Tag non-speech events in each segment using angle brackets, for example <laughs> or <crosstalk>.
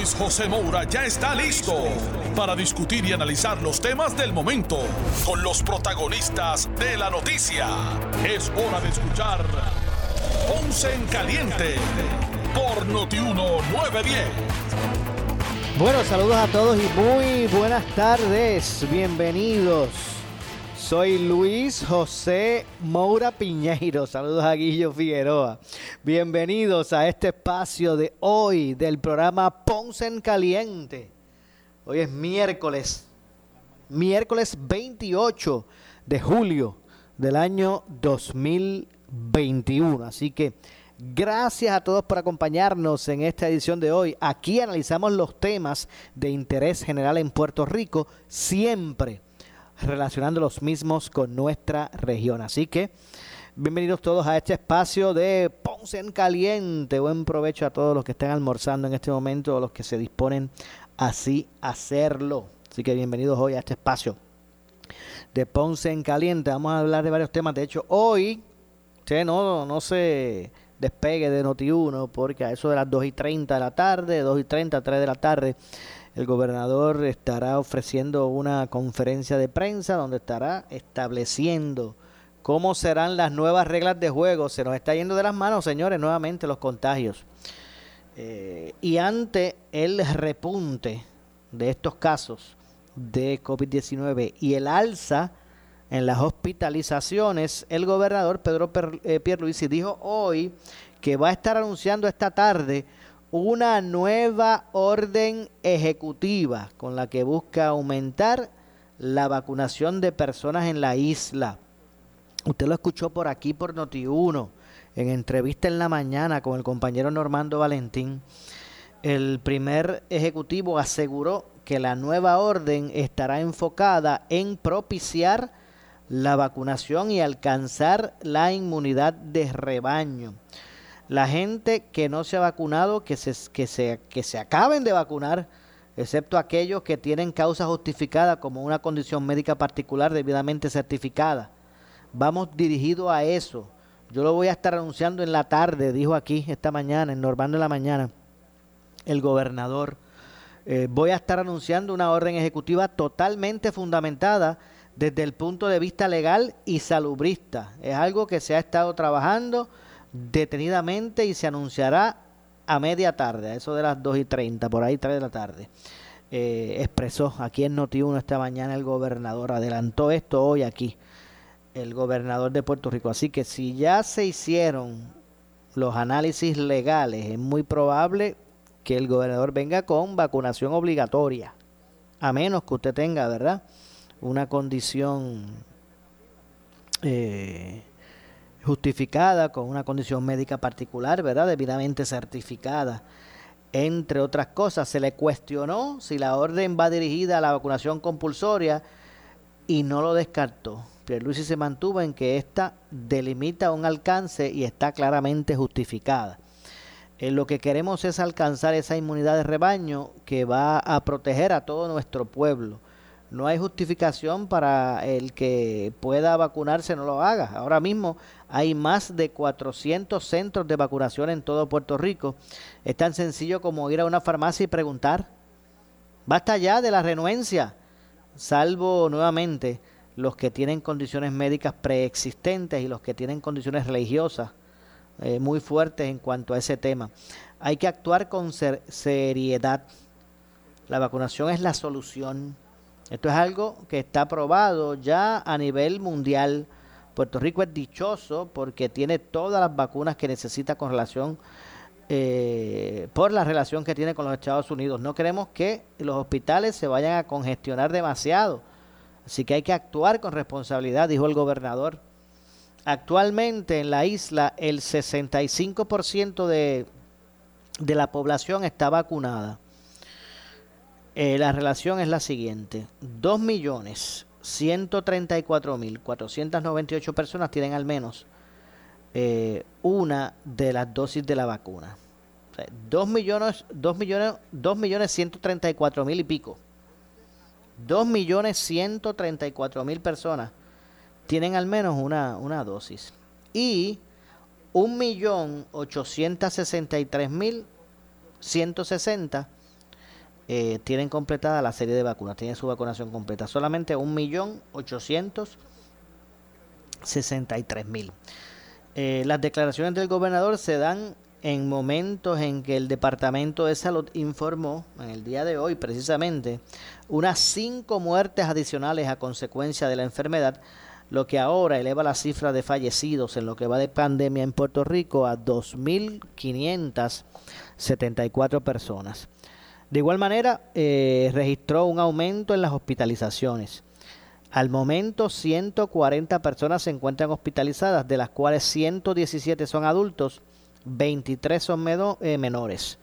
Luis José Moura ya está listo para discutir y analizar los temas del momento con los protagonistas de la noticia. Es hora de escuchar Ponce en Caliente por Notiuno 910. Bueno, saludos a todos y muy buenas tardes. Bienvenidos. Soy Luis José Moura Piñeiro. Saludos a Guillo Figueroa. Bienvenidos a este espacio de hoy del programa Ponce en Caliente. Hoy es miércoles, miércoles 28 de julio del año 2021. Así que gracias a todos por acompañarnos en esta edición de hoy. Aquí analizamos los temas de interés general en Puerto Rico, siempre relacionando los mismos con nuestra región. Así que bienvenidos todos a este espacio de Ponce en Caliente. Buen provecho a todos los que están almorzando en este momento o los que se disponen así a hacerlo. Así que bienvenidos hoy a este espacio de Ponce en Caliente. Vamos a hablar de varios temas. De hecho, hoy, usted no, no se despegue de Noti1 porque a eso de las 2 y 30 de la tarde, 2 y 30, 3 de la tarde, el gobernador estará ofreciendo una conferencia de prensa donde estará estableciendo cómo serán las nuevas reglas de juego. Se nos está yendo de las manos, señores, nuevamente los contagios. Eh, y ante el repunte de estos casos de COVID-19 y el alza en las hospitalizaciones, el gobernador Pedro eh, Pierluisi dijo hoy que va a estar anunciando esta tarde una nueva orden ejecutiva con la que busca aumentar la vacunación de personas en la isla. Usted lo escuchó por aquí por Noti1, en entrevista en la mañana con el compañero Normando Valentín. El primer ejecutivo aseguró que la nueva orden estará enfocada en propiciar la vacunación y alcanzar la inmunidad de rebaño. La gente que no se ha vacunado, que se, que se, que se acaben de vacunar, excepto aquellos que tienen causa justificada como una condición médica particular debidamente certificada. Vamos dirigido a eso. Yo lo voy a estar anunciando en la tarde, dijo aquí esta mañana, en Normando en la mañana, el gobernador. Eh, voy a estar anunciando una orden ejecutiva totalmente fundamentada desde el punto de vista legal y salubrista. Es algo que se ha estado trabajando detenidamente y se anunciará a media tarde, a eso de las 2 y 30, por ahí 3 de la tarde. Eh, expresó aquí en Noti1 esta mañana el gobernador, adelantó esto hoy aquí, el gobernador de Puerto Rico. Así que si ya se hicieron los análisis legales, es muy probable que el gobernador venga con vacunación obligatoria, a menos que usted tenga, ¿verdad? Una condición eh, justificada con una condición médica particular, ¿verdad? Debidamente certificada. Entre otras cosas, se le cuestionó si la orden va dirigida a la vacunación compulsoria y no lo descartó. Pierluisi se mantuvo en que esta delimita un alcance y está claramente justificada. Lo que queremos es alcanzar esa inmunidad de rebaño que va a proteger a todo nuestro pueblo no hay justificación para el que pueda vacunarse no lo haga. Ahora mismo hay más de 400 centros de vacunación en todo Puerto Rico. Es tan sencillo como ir a una farmacia y preguntar. Basta ya de la renuencia, salvo nuevamente los que tienen condiciones médicas preexistentes y los que tienen condiciones religiosas eh, muy fuertes en cuanto a ese tema. Hay que actuar con seriedad. La vacunación es la solución esto es algo que está probado ya a nivel mundial. Puerto Rico es dichoso porque tiene todas las vacunas que necesita con relación eh, por la relación que tiene con los Estados Unidos. No queremos que los hospitales se vayan a congestionar demasiado. Así que hay que actuar con responsabilidad, dijo el gobernador. Actualmente en la isla el 65% de, de la población está vacunada. Eh, la relación es la siguiente. 2.134.498 personas tienen al menos eh, una de las dosis de la vacuna. O sea, 2 millones, 2 millones, 2 millones 134 mil y pico. 2 millones 134 mil personas tienen al menos una, una dosis. Y 1 millón 863 mil 160 eh, tienen completada la serie de vacunas, tienen su vacunación completa. Solamente 1 millón 863 mil. Eh, las declaraciones del gobernador se dan en momentos en que el Departamento de Salud informó, en el día de hoy precisamente, unas cinco muertes adicionales a consecuencia de la enfermedad, lo que ahora eleva la cifra de fallecidos en lo que va de pandemia en Puerto Rico a 2.574 personas. De igual manera, eh, registró un aumento en las hospitalizaciones. Al momento, 140 personas se encuentran hospitalizadas, de las cuales 117 son adultos, 23 son eh, menores.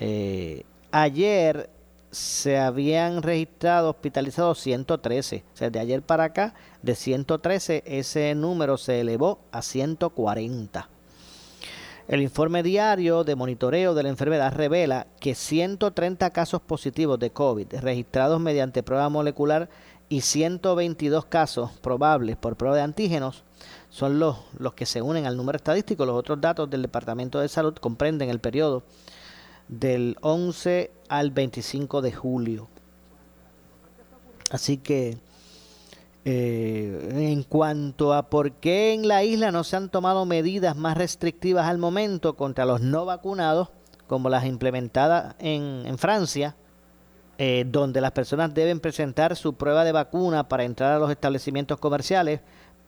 Eh, ayer se habían registrado hospitalizados 113. O sea, de ayer para acá, de 113, ese número se elevó a 140. El informe diario de monitoreo de la enfermedad revela que 130 casos positivos de COVID registrados mediante prueba molecular y 122 casos probables por prueba de antígenos son los, los que se unen al número estadístico. Los otros datos del Departamento de Salud comprenden el periodo del 11 al 25 de julio. Así que eh, en cuanto a por qué en la isla no se han tomado medidas más restrictivas al momento contra los no vacunados, como las implementadas en, Francia, eh, donde las personas deben presentar su prueba de vacuna para entrar a los establecimientos comerciales,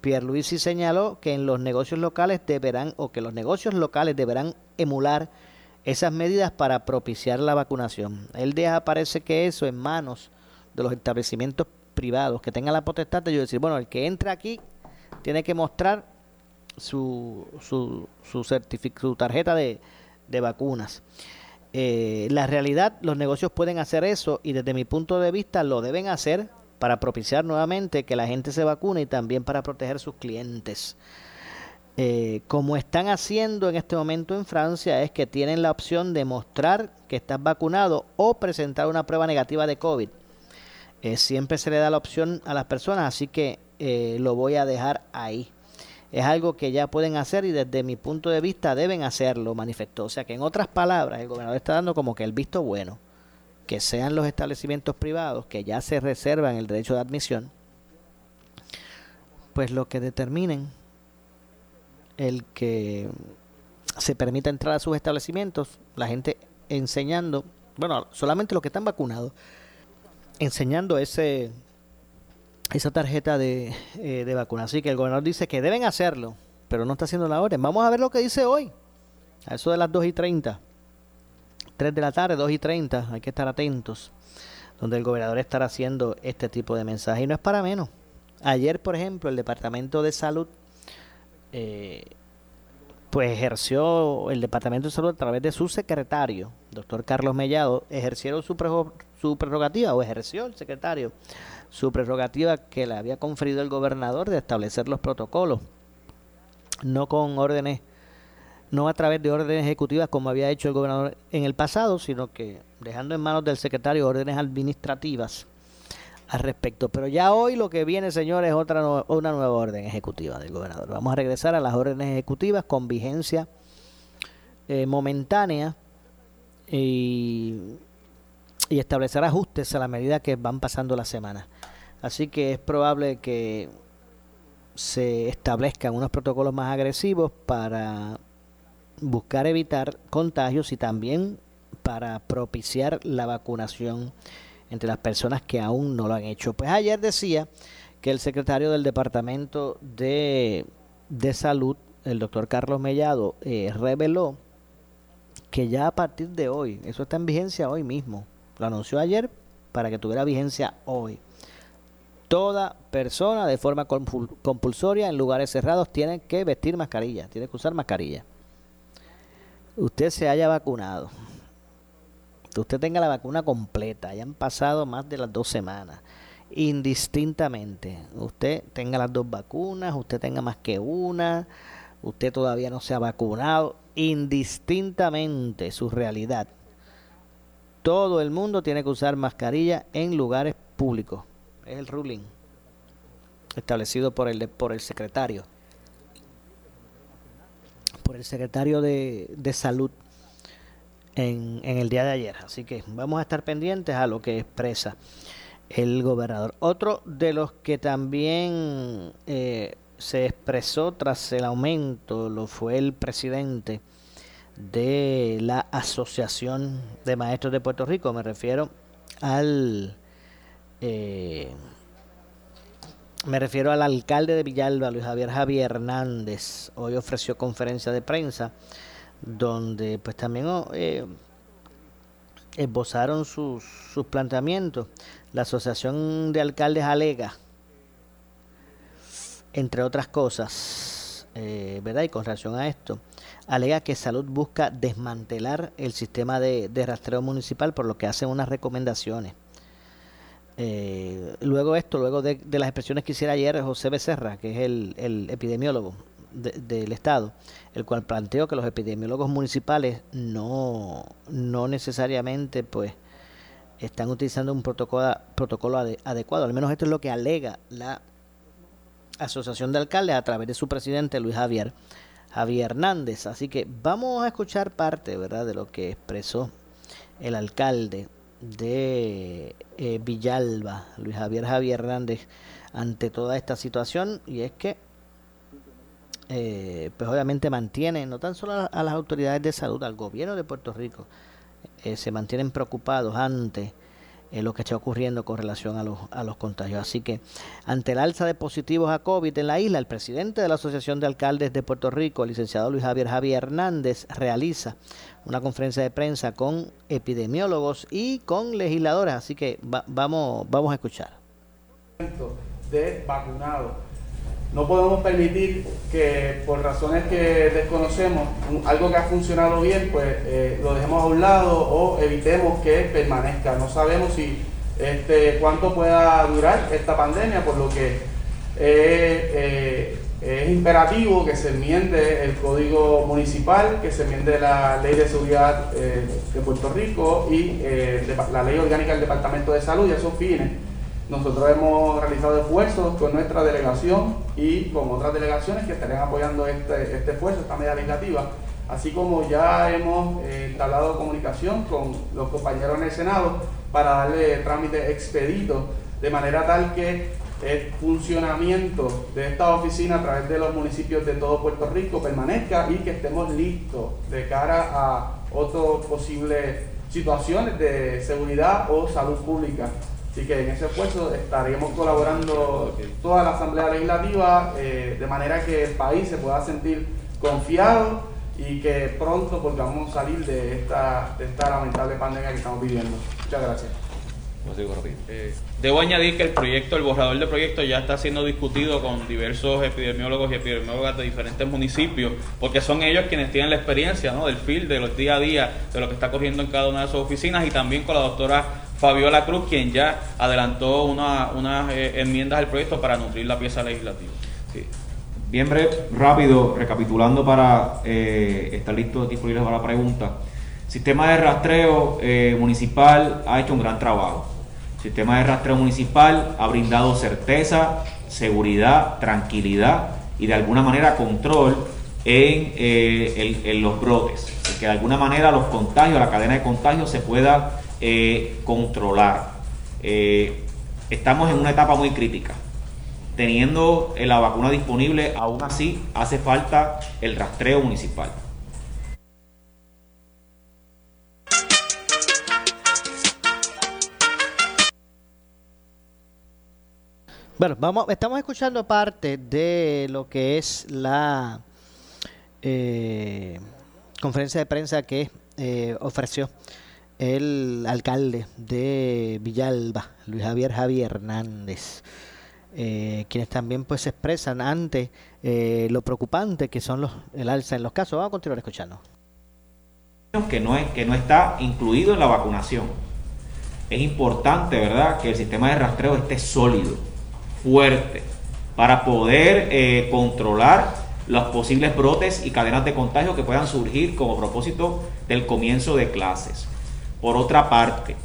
Pierluisi señaló que en los negocios locales deberán o que los negocios locales deberán emular esas medidas para propiciar la vacunación. Él deja parece que eso en manos de los establecimientos privados que tengan la potestad de decir, bueno, el que entra aquí tiene que mostrar su, su, su, su tarjeta de, de vacunas. Eh, la realidad, los negocios pueden hacer eso y desde mi punto de vista lo deben hacer para propiciar nuevamente que la gente se vacune y también para proteger sus clientes. Eh, como están haciendo en este momento en Francia, es que tienen la opción de mostrar que estás vacunado o presentar una prueba negativa de COVID. Eh, siempre se le da la opción a las personas, así que lo voy a dejar ahí es algo que ya pueden hacer y desde mi punto de vista deben hacerlo, manifestó. O sea que en otras palabras, el gobernador está dando como que el visto bueno, que sean los establecimientos privados que ya se reservan el derecho de admisión, pues lo que determinen el que se permita entrar a sus establecimientos, la gente enseñando, bueno, solamente los que están vacunados, enseñando ese esa tarjeta de, eh, de vacuna. Así que el gobernador dice que deben hacerlo, pero no está haciendo la orden. Vamos a ver lo que dice hoy. A eso de las 2 y 30. 3 de la tarde, 2 y 30. Hay que estar atentos. Donde el gobernador estará haciendo este tipo de mensaje. Y no es para menos. Ayer, por ejemplo, el Departamento de Salud, eh, pues ejerció el Departamento de Salud a través de su secretario, doctor Carlos Mellado, ejercieron su, su prerrogativa o ejerció el secretario su prerrogativa que le había conferido el gobernador de establecer los protocolos, no con órdenes, no a través de órdenes ejecutivas como había hecho el gobernador en el pasado, sino que dejando en manos del secretario órdenes administrativas al respecto. Pero ya hoy lo que viene, señores, es otra una nueva orden ejecutiva del gobernador. Vamos a regresar a las órdenes ejecutivas con vigencia eh, momentánea y y establecer ajustes a la medida que van pasando las semanas. Así que es probable que se establezcan unos protocolos más agresivos para buscar evitar contagios y también para propiciar la vacunación entre las personas que aún no lo han hecho. Pues ayer decía que el secretario del Departamento de, de Salud, el doctor Carlos Mellado, eh, reveló que ya a partir de hoy, eso está en vigencia hoy mismo, lo anunció ayer para que tuviera vigencia hoy. Toda persona de forma compulsoria en lugares cerrados tiene que vestir mascarilla, tiene que usar mascarilla. Usted se haya vacunado, usted tenga la vacuna completa, hayan pasado más de las dos semanas, indistintamente, usted tenga las dos vacunas, usted tenga más que una, usted todavía no se ha vacunado, indistintamente su realidad. Todo el mundo tiene que usar mascarilla en lugares públicos. Es el ruling establecido por el, por el secretario. Por el secretario de, de salud en, el día de ayer. Así que vamos a estar pendientes a lo que expresa el gobernador. Otro de los que también eh, se expresó tras el aumento lo fue el presidente de la Asociación de Maestros de Puerto Rico. Me refiero al eh, me refiero al alcalde de Villalba, Luis Javier Javier Hernández. Hoy ofreció conferencia de prensa donde pues también eh, esbozaron sus, sus planteamientos. La Asociación de Alcaldes alega, entre otras cosas, eh, ¿verdad? Y con relación a esto, alega que Salud busca desmantelar el sistema de, de rastreo municipal, por lo que hacen unas recomendaciones. Eh, luego esto, luego de, las expresiones que hiciera ayer José Becerra, que es el, el epidemiólogo del Estado, el cual planteó que los epidemiólogos municipales no, no necesariamente pues están utilizando un protocolo, protocolo adecuado. Al menos esto es lo que alega la Asociación de Alcaldes a través de su presidente Luis Javier Javier Hernández. Así que vamos a escuchar parte, ¿verdad?, de lo que expresó el alcalde de eh, Villalba, Luis Javier Javier Hernández, ante toda esta situación y es que eh, pues obviamente mantiene no tan solo a, las autoridades de salud, al gobierno de Puerto Rico, eh, se mantienen preocupados ante eh, lo que está ocurriendo con relación a los, a los contagios. Así que ante el alza de positivos a COVID en la isla, el presidente de la Asociación de Alcaldes de Puerto Rico, el licenciado Luis Javier Javier Hernández, realiza una conferencia de prensa con epidemiólogos y con legisladores. Así que vamos, vamos a escuchar. De vacunados no podemos permitir que por razones que desconocemos, algo que ha funcionado bien, pues eh, lo dejemos a un lado o evitemos que permanezca. No sabemos si este, cuánto pueda durar esta pandemia, por lo que eh, es imperativo que se enmiende el código municipal, que se enmiende la ley de seguridad eh, de Puerto Rico y la ley orgánica del Departamento de Salud y esos fines nosotros hemos realizado esfuerzos con nuestra delegación y con otras delegaciones que estarían apoyando este, este esfuerzo, esta medida legislativa, así como ya hemos eh, comunicación con los compañeros en el Senado para darle trámite expedito, de manera tal que el funcionamiento de esta oficina a través de los municipios de todo Puerto Rico permanezca y que estemos listos de cara a otras posibles situaciones de seguridad o salud pública Así que en ese esfuerzo estaríamos colaborando toda la Asamblea Legislativa eh, de manera que el país se pueda sentir confiado y que pronto podamos salir de esta, de esta lamentable pandemia que estamos viviendo. Muchas gracias. Eh, debo añadir que el proyecto, el borrador de proyecto ya está siendo discutido con diversos epidemiólogos y epidemiólogas de diferentes municipios, porque son ellos quienes tienen la experiencia ¿no? del field, de los día a día, de lo que está corriendo en cada una de sus oficinas y también con la doctora Fabiola Cruz, quien ya adelantó unas una, eh, enmiendas al proyecto para nutrir la pieza legislativa. Bien breve, rápido, recapitulando para eh, estar listo disponibles para la pregunta. Sistema de rastreo eh, municipal ha hecho un gran trabajo. Sistema de rastreo municipal ha brindado certeza, seguridad, tranquilidad y de alguna manera control en, en los brotes. Que de alguna manera los contagios, la cadena de contagios se pueda eh, controlar. Eh, estamos en una etapa muy crítica. Teniendo eh, la vacuna disponible, aún así hace falta el rastreo municipal. Bueno, vamos, estamos escuchando parte de lo que es la conferencia de prensa que ofreció el alcalde de Villalba, Luis Javier Javier Hernández, eh, quienes también pues se expresan ante eh, lo preocupante que son los, el alza en los casos. Vamos a continuar escuchando. que no, es, que no está incluido en la vacunación. Es importante, ¿verdad?, que el sistema de rastreo esté sólido, fuerte, para poder eh, controlar los posibles brotes y cadenas de contagio que puedan surgir como propósito del comienzo de clases. Por otra parte,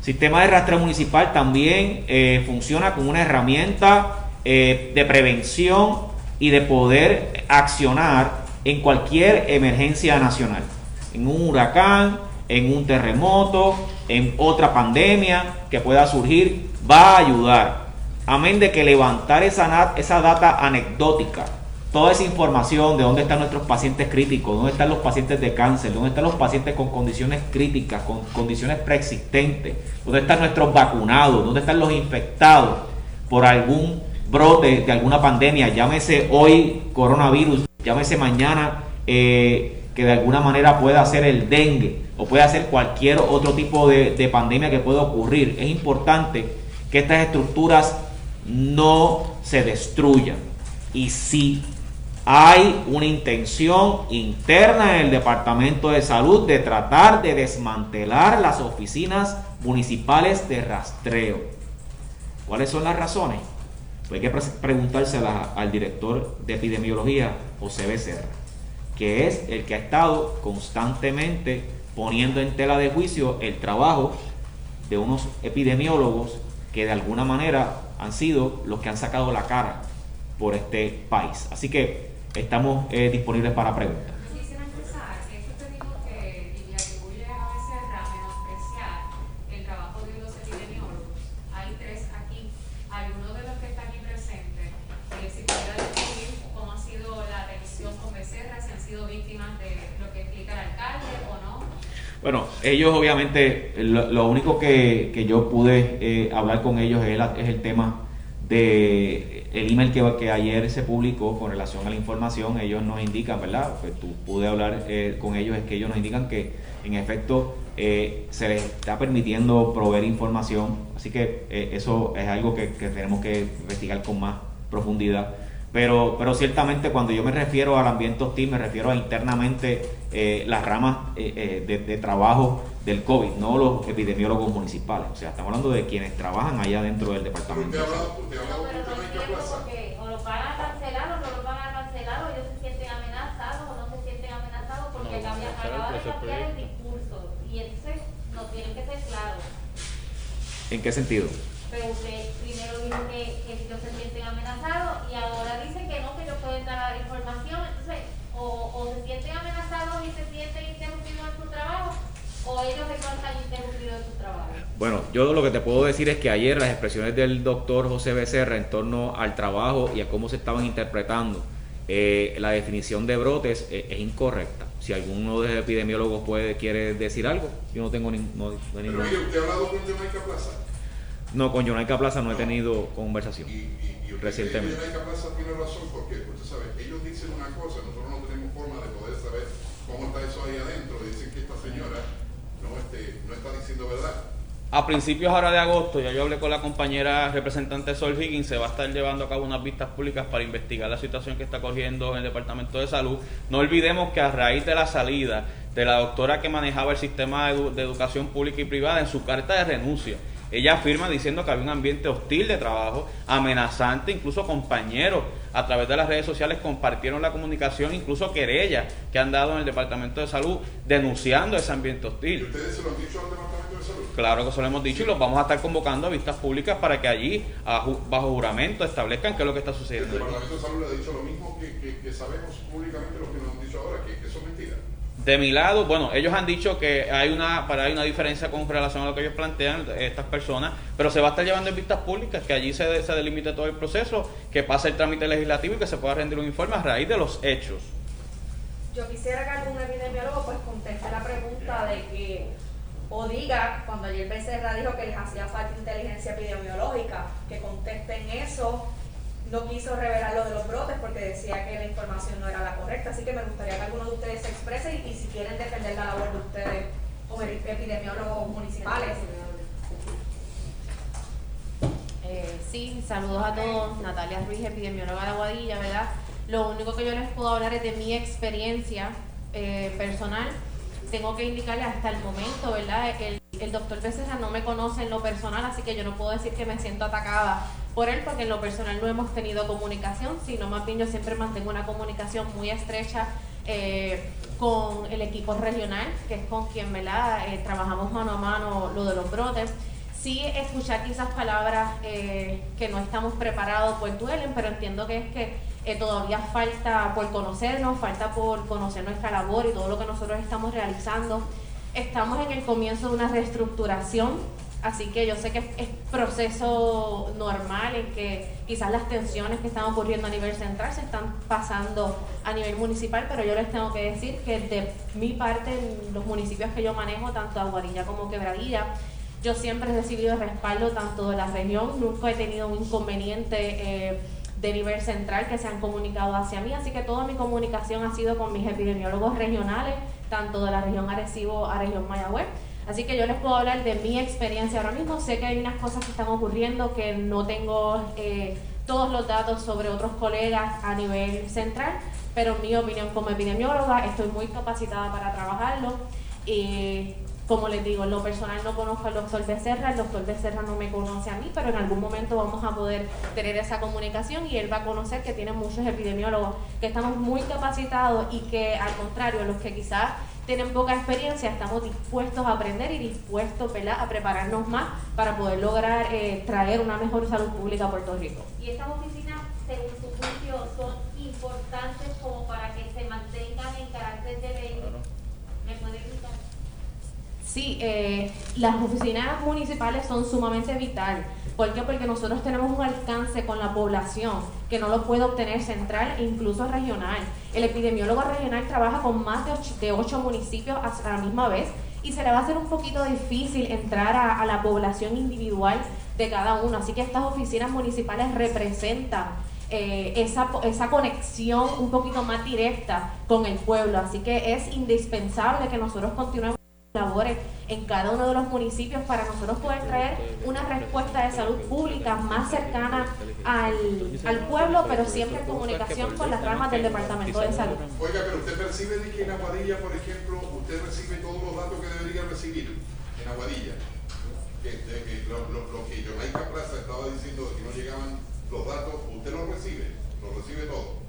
sistema de rastreo municipal también eh, funciona como una herramienta eh, de prevención y de poder accionar en cualquier emergencia nacional en un huracán, en un terremoto, en otra pandemia que pueda surgir, va a ayudar. Amén de que levantar esa, esa data anecdótica, toda esa información de dónde están nuestros pacientes críticos, dónde están los pacientes de cáncer, dónde están los pacientes con condiciones críticas, con condiciones preexistentes, dónde están nuestros vacunados, dónde están los infectados por algún brote de alguna pandemia, llámese hoy coronavirus, llámese mañana eh, que de alguna manera pueda ser el dengue o pueda ser cualquier otro tipo de, pandemia que pueda ocurrir. Es importante que estas estructuras no se destruyan. Y si hay una intención interna en el Departamento de Salud de tratar de desmantelar las oficinas municipales de rastreo. ¿Cuáles son las razones? Pues hay que preguntársela al director de epidemiología, José Becerra que es el que ha estado constantemente poniendo en tela de juicio el trabajo de unos epidemiólogos que de alguna manera han sido los que han sacado la cara por este país. Así que estamos eh, disponibles para preguntas. Bueno, ellos obviamente, lo, único que, yo pude eh, hablar con ellos es, es, el tema de el email que, que, ayer se publicó con relación a la información. Ellos nos indican, ¿verdad? Pues pude hablar eh, con ellos, es que ellos nos indican que en efecto eh, se les está permitiendo proveer información. Así que eso es algo que, que tenemos que investigar con más profundidad. Pero, pero ciertamente cuando yo me refiero al ambiente hostil, me refiero a internamente eh, las ramas eh, eh, de, trabajo del COVID, no los epidemiólogos municipales. O sea, estamos hablando de quienes trabajan allá dentro del departamento. Usted o lo van a cancelar o no lo van a cancelar o ellos se sienten amenazados o no se sienten amenazados porque no, acaba de cambiar el discurso y entonces no tienen que ser claros. ¿En qué sentido? Pero usted primero dijo que, que ellos se sienten amenazados y ahora dicen que no, que ellos pueden dar información. Entonces, o, o se sienten amenazados y se sienten interrumpidos en su trabajo, o ellos están interrumpidos en su trabajo. Bueno, yo lo que te puedo decir es que ayer las expresiones del doctor José Becerra en torno al trabajo y a cómo se estaban interpretando eh, la definición de brotes eh, es incorrecta. Si alguno de los epidemiólogos puede, quiere decir algo, yo no tengo ni, no, no ningún... ¿Usted ha hablado con Jamaica Plaza? No, con Jonaica Plaza no he tenido conversación y, y, y recientemente. Jonaica Plaza tiene razón porque, usted sabe, ellos dicen una cosa, nosotros no tenemos forma de poder saber cómo está eso ahí adentro. Dicen que esta señora no, este, no está diciendo verdad. A principios ahora de agosto, ya yo hablé con la compañera representante Sol Higgins, se va a estar llevando a cabo unas vistas públicas para investigar la situación que está corriendo en el Departamento de Salud. No olvidemos que a raíz de la salida de la doctora que manejaba el sistema de educación pública y privada en su carta de renuncia, ella afirma diciendo que había un ambiente hostil de trabajo, amenazante, incluso compañeros a través de las redes sociales compartieron la comunicación, incluso querellas que han dado en el Departamento de Salud denunciando ese ambiente hostil. ¿Y ustedes se lo han dicho al Departamento de Salud? Claro que se lo hemos dicho y los vamos a estar convocando a vistas públicas para que allí, bajo juramento, establezcan qué es lo que está sucediendo. El Departamento de Salud le ha dicho lo mismo que, sabemos públicamente lo que nos han dicho ahora, que, que son mentiras. De mi lado, bueno, ellos han dicho que hay una para hay una diferencia con relación a lo que ellos plantean estas personas, pero se va a estar llevando en vistas públicas que allí se, se delimite todo el proceso, que pase el trámite legislativo y que se pueda rendir un informe a raíz de los hechos. Yo quisiera que algún epidemiólogo pues conteste la pregunta de que o diga cuando ayer Becerra dijo que les hacía falta inteligencia epidemiológica, que contesten eso no quiso revelar lo de los brotes porque decía que la información no era la correcta. Así que me gustaría que alguno de ustedes se exprese y, si quieren defender la labor de ustedes como epidemiólogos municipales. Eh, sí, saludos a todos. Natalia Ruiz, epidemióloga de Aguadilla, ¿verdad? Lo único que yo les puedo hablar es de mi experiencia eh, personal tengo que indicarle hasta el momento, ¿verdad? El, el doctor Becerra no me conoce en lo personal, así que yo no puedo decir que me siento atacada por él, porque en lo personal no hemos tenido comunicación, sino más bien yo siempre mantengo una comunicación muy estrecha eh, con el equipo regional, que es con quien. Eh, trabajamos mano a mano lo de los brotes. Sí, escuchar quizás palabras eh, que no estamos preparados pues duelen, pero entiendo que es que todavía falta por conocernos, falta por conocer nuestra labor y todo lo que nosotros estamos realizando. Estamos en el comienzo de una reestructuración Así que yo sé que es, proceso normal en que quizás las tensiones que están ocurriendo a nivel central se están pasando a nivel municipal, pero yo les tengo que decir que de mi parte, los municipios que yo manejo, tanto Aguarilla como Quebradilla, yo siempre he recibido respaldo tanto de la región, nunca he tenido un inconveniente eh, de nivel central que se han comunicado hacia mí, así que toda mi comunicación ha sido con mis epidemiólogos regionales, tanto de la región Arecibo a región Mayagüez Así que yo les puedo hablar de mi experiencia ahora mismo. Sé que hay unas cosas que están ocurriendo que no tengo eh, todos los datos sobre otros colegas a nivel central, pero en mi opinión como epidemióloga estoy muy capacitada para trabajarlo. Y como les digo, en lo personal no conozco al doctor Becerra, el doctor Becerra no me conoce a mí, pero en algún momento vamos a poder tener esa comunicación y él va a conocer que tiene muchos epidemiólogos que estamos muy capacitados y que al contrario, los que quizás tienen poca experiencia, estamos dispuestos a aprender y dispuestos a prepararnos más para poder lograr eh, traer una mejor salud pública a Puerto Rico. ¿Y estas oficinas, según su juicio, son importantes como para que se mantengan en carácter de ley? ¿Me puede explicar? Sí, eh, las oficinas municipales son sumamente vitales ¿Por qué? Porque nosotros tenemos un alcance con la población que no lo puede obtener central e incluso regional. El epidemiólogo regional trabaja con más de ocho, municipios a la misma vez y se le va a hacer un poquito difícil entrar a, la población individual de cada uno. Así que estas oficinas municipales representan eh, esa, esa conexión un poquito más directa con el pueblo. Así que es indispensable que nosotros continuemos labores en cada uno de los municipios para nosotros poder traer una respuesta de salud pública más cercana al, pueblo, pero siempre en comunicación con las ramas del Departamento de Salud. Oiga, pero usted percibe de que en Aguadilla, por ejemplo, usted recibe todos los datos que debería recibir en Aguadilla. Que, que lo, lo, lo, que Jamaica Plaza estaba diciendo de que no llegaban los datos, usted los recibe, los recibe todo.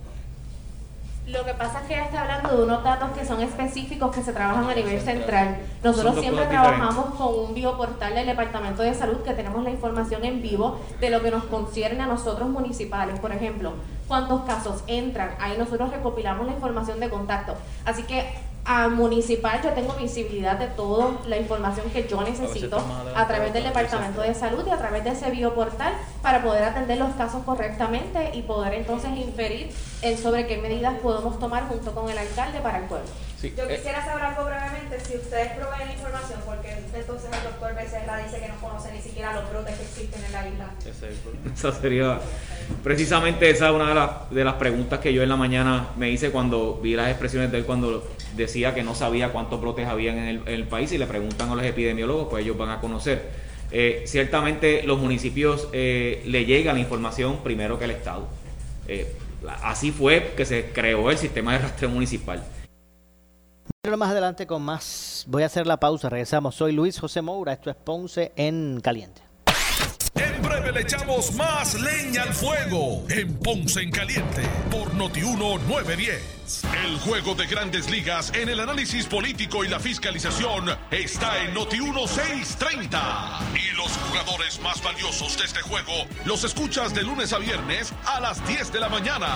Lo que pasa es que ella está hablando de unos datos que son específicos que se trabajan a nivel central. Nosotros siempre trabajamos con un bioportal del Departamento de Salud que tenemos la información en vivo de lo que nos concierne a nosotros municipales. Por ejemplo, cuántos casos entran. Ahí nosotros recopilamos la información de contacto. Así que a municipal yo tengo visibilidad de toda la información que yo necesito a través del Departamento de Salud y a través de ese bioportal para poder atender los casos correctamente y poder entonces inferir en sobre qué medidas podemos tomar junto con el alcalde para el pueblo. Yo eh, quisiera saber algo brevemente, si ustedes proveen la información, porque entonces el doctor Becerra dice que no conoce ni siquiera los brotes que existen en la isla. <laughs> Esa sería, precisamente esa es una de, las, de las preguntas que yo en la mañana me hice cuando vi las expresiones de él cuando decía que no sabía cuántos brotes habían en el, país y le preguntan a los epidemiólogos, pues ellos van a conocer. Eh, ciertamente los municipios eh, le llega la información primero que el Estado. así fue que se creó el sistema de rastreo municipal más adelante con más. Voy a hacer la pausa, regresamos. Soy Luis José Moura, esto es Ponce en Caliente. Breve le echamos más leña al fuego en Ponce en Caliente por Notiuno 910. El juego de grandes ligas en el análisis político y la fiscalización está en Noti 1630. Y los jugadores más valiosos de este juego los escuchas de lunes a viernes a las 10 de la mañana.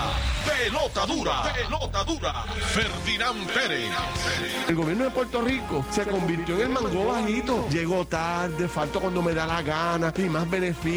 Pelota dura, pelota dura. Ferdinand Pérez. El gobierno de Puerto Rico se convirtió en el mango bajito. Llegó tarde, faltó cuando me da la gana, y más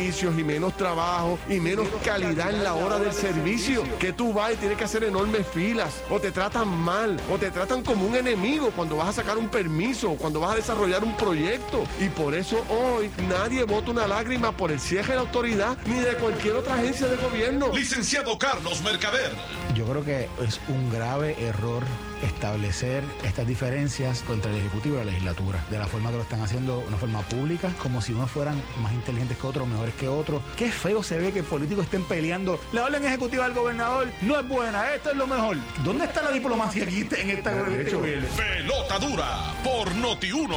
y menos trabajo y menos calidad en la hora del servicio. Que tú vas y tienes que hacer enormes filas o te tratan mal, o te tratan como un enemigo cuando vas a sacar un permiso, o cuando vas a desarrollar un proyecto. Y por eso hoy nadie vota una lágrima por el cierre de la autoridad ni de cualquier otra agencia de gobierno. Licenciado Carlos Mercader Yo creo que es un grave error establecer estas diferencias contra el Ejecutivo y la legislatura, de la forma que lo están haciendo, una forma pública, como si unos fueran más inteligentes que otros, mejores que otros. Qué feo se ve que políticos estén peleando. La orden ejecutiva del gobernador no es buena, esto es lo mejor. ¿Dónde está la diplomacia aquí en esta Pelota dura por Noti1,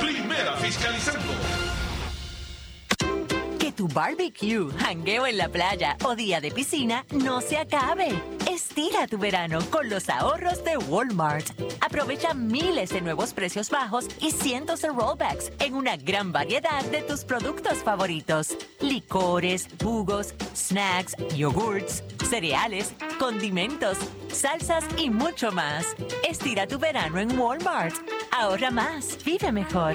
primera fiscalizando. Que tu barbecue, jangueo en la playa o día de piscina no se acabe. Estira tu verano con los ahorros de Walmart. Aprovecha miles de nuevos precios bajos y cientos de rollbacks en una gran variedad de tus productos favoritos. Licores, jugos, snacks, yogurts, cereales, condimentos, salsas y mucho más. Estira tu verano en Walmart. Ahorra más, vive mejor.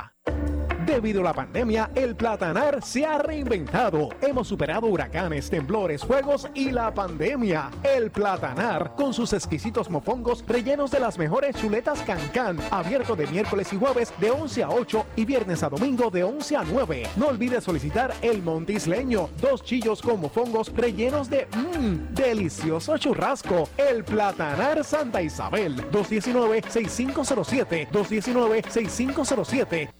있다. Debido a la pandemia, el platanar se ha reinventado. Hemos superado huracanes, temblores, fuegos y la pandemia. El platanar, con sus exquisitos mofongos rellenos de las mejores chuletas cancán, abierto de miércoles y jueves de 11 a 8 y viernes a domingo de 11 a 9. No olvides solicitar el montisleño, dos chillos con mofongos rellenos de mmm, delicioso churrasco. El platanar Santa Isabel, 219-6507, 219-6507.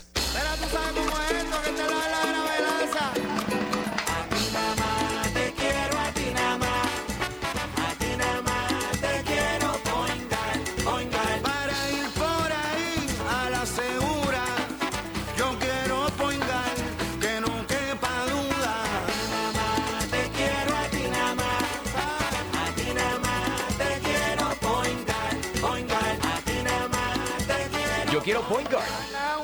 Pero tú sabes que te da la gravedad. A ti nada más te quiero, a ti nada más. A ti nada más te quiero poingar, poingar. Para ir por ahí a la segura. Yo quiero poingar, que no quepa duda. A ti nada más te quiero, a ti nada más. A ti nada más te quiero poingar, poingar. A ti nada más te quiero. Yo quiero point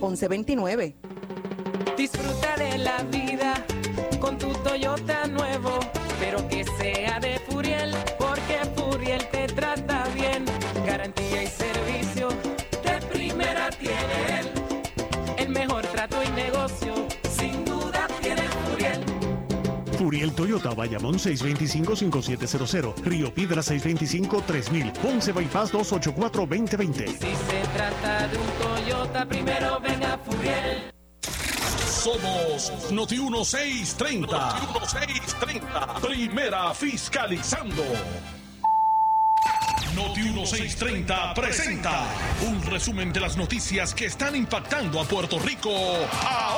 843-1129. Disfruta de la vida con tu Toyota nuevo. pero que sea de Furiel, Furiel Toyota, Bayamón 625-5700, Río Piedra 625-3000, Ponce Bypass 284-2020. Si se trata de un Toyota, primero venga Furiel. Somos Noti 1630. Noti 1630. Primera fiscalizando. Noti 1630 presenta un resumen de las noticias que están impactando a Puerto Rico ahora.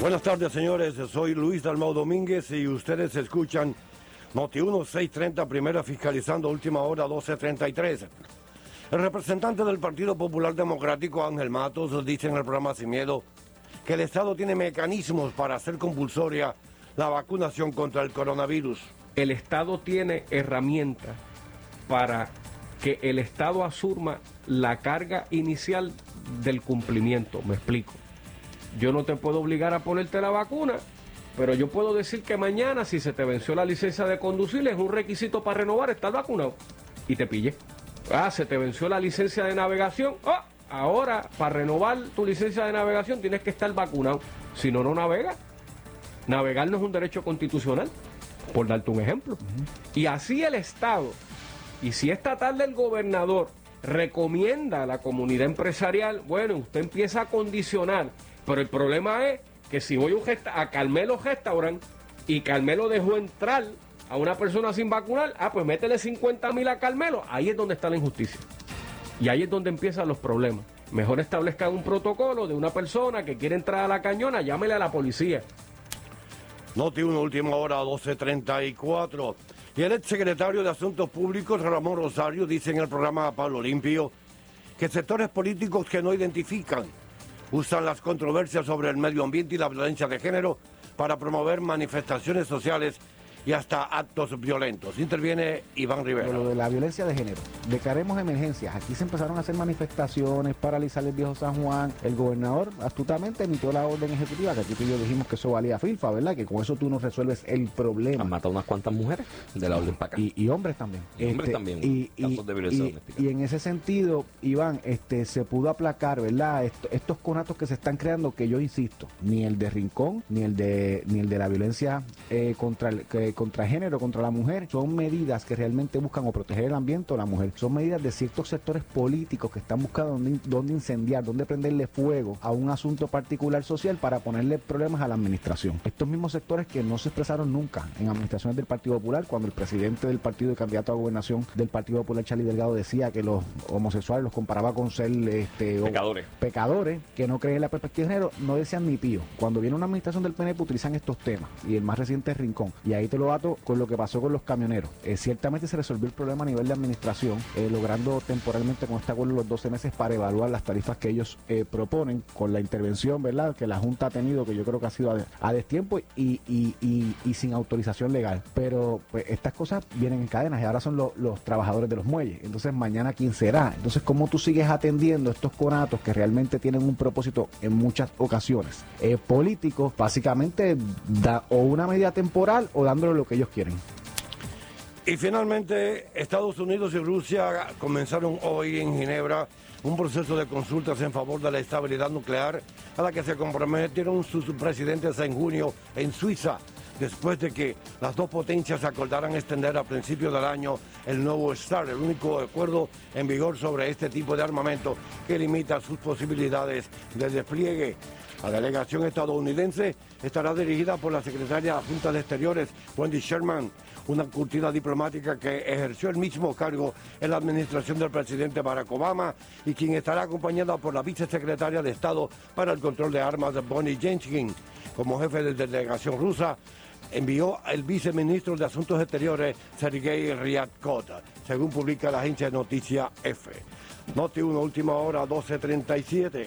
Buenas tardes, señores. Soy Luis Dalmau Domínguez y ustedes escuchan Noti 1630, primera fiscalizando, última hora 1233. El representante del Partido Popular Democrático, Ángel Matos, dice en el programa Sin Miedo que el Estado tiene mecanismos para hacer compulsoria la vacunación contra el coronavirus. El Estado tiene herramientas para que el Estado asuma la carga inicial del cumplimiento. Me explico. Yo no te puedo obligar a ponerte la vacuna, pero yo puedo decir que mañana, si se te venció la licencia de conducir, es un requisito para renovar estar vacunado. Y te pillé. Ah, se te venció la licencia de navegación. Ah, ahora, para renovar tu licencia de navegación, tienes que estar vacunado. Si no, no navegas. Navegar no es un derecho constitucional, por darte un ejemplo. Y así el Estado, y si esta tarde el gobernador recomienda a la comunidad empresarial, bueno, usted empieza a condicionar, pero el problema es que si voy a, Carmelo Restaurant y Carmelo dejó entrar a una persona sin vacunar, ah, pues métele 50 mil a Carmelo, ahí es donde está la injusticia. Y ahí es donde empiezan los problemas. Mejor establezcan un protocolo de una persona que quiere entrar a la cañona, llámele a la policía. Noti 1, última hora 1234. Y el exsecretario de Asuntos Públicos, Ramón Rosario, dice en el programa Pablo Limpio que sectores políticos que no identifican usan las controversias sobre el medio ambiente y la violencia de género para promover manifestaciones sociales y hasta actos violentos. Interviene Iván Rivera. Lo de la violencia de género. Declaremos emergencias. Aquí se empezaron a hacer manifestaciones, paralizar el viejo San Juan. El gobernador astutamente emitió la orden ejecutiva, que aquí tú y yo dijimos que eso valía filfa, ¿verdad? Que con eso tú no resuelves el problema. Han matado unas cuantas mujeres de la orden para acá. Y, y hombres también. Y hombres también, Y, y- casos de violencia y- doméstica. y en ese sentido, Iván, este, se pudo aplacar, ¿verdad? Esto- estos conatos que se están creando, que yo insisto, ni el de Rincón, ni el de, ni el de la violencia eh, contra, el, que- contra género, contra la mujer, son medidas que realmente buscan o proteger el ambiente o la mujer. Son medidas de ciertos sectores políticos que están buscando dónde, dónde incendiar, dónde prenderle fuego a un asunto particular social para ponerle problemas a la administración. Estos mismos sectores que no se expresaron nunca en administraciones del Partido Popular, cuando el presidente del partido y candidato a gobernación del Partido Popular, Charlie Delgado, decía que los homosexuales los comparaba con ser este, Pecadores. pecadores que no creen en la perspectiva de género, no decían ni pío. Cuando viene una administración del PNP utilizan estos temas y el más reciente es Rincón. Y ahí te lo ato con lo que pasó con los camioneros. Eh, ciertamente se resolvió el problema a nivel de administración, eh, logrando temporalmente con este acuerdo los 12 meses para evaluar las tarifas que ellos eh, proponen con la intervención, ¿verdad? Que la Junta ha tenido, que yo creo que ha sido a, destiempo y, y- y- sin autorización legal. Pero pues, estas cosas vienen en cadenas y ahora son lo- los trabajadores de los muelles. Entonces, mañana, ¿quién será? Entonces, ¿cómo tú sigues atendiendo estos conatos que realmente tienen un propósito en muchas ocasiones políticos? Básicamente, da o una medida temporal o lo que ellos quieren. Y finalmente, Estados Unidos y Rusia comenzaron hoy en Ginebra un proceso de consultas en favor de la estabilidad nuclear a la que se comprometieron sus presidentes en junio en Suiza, después de que las dos potencias acordaran extender a principios del año el nuevo START, el único acuerdo en vigor sobre este tipo de armamento que limita sus posibilidades de despliegue. La delegación estadounidense estará dirigida por la secretaria adjunta de Exteriores, Wendy Sherman, una curtida diplomática que ejerció el mismo cargo en la administración del presidente Barack Obama y quien estará acompañada por la vicesecretaria de Estado para el Control de Armas, Bonnie Jenkins. Como jefe de delegación rusa, envió el viceministro de Asuntos Exteriores, Sergei Ryabkov, según publica la agencia de noticia F. Noti 1, última hora, 12.37.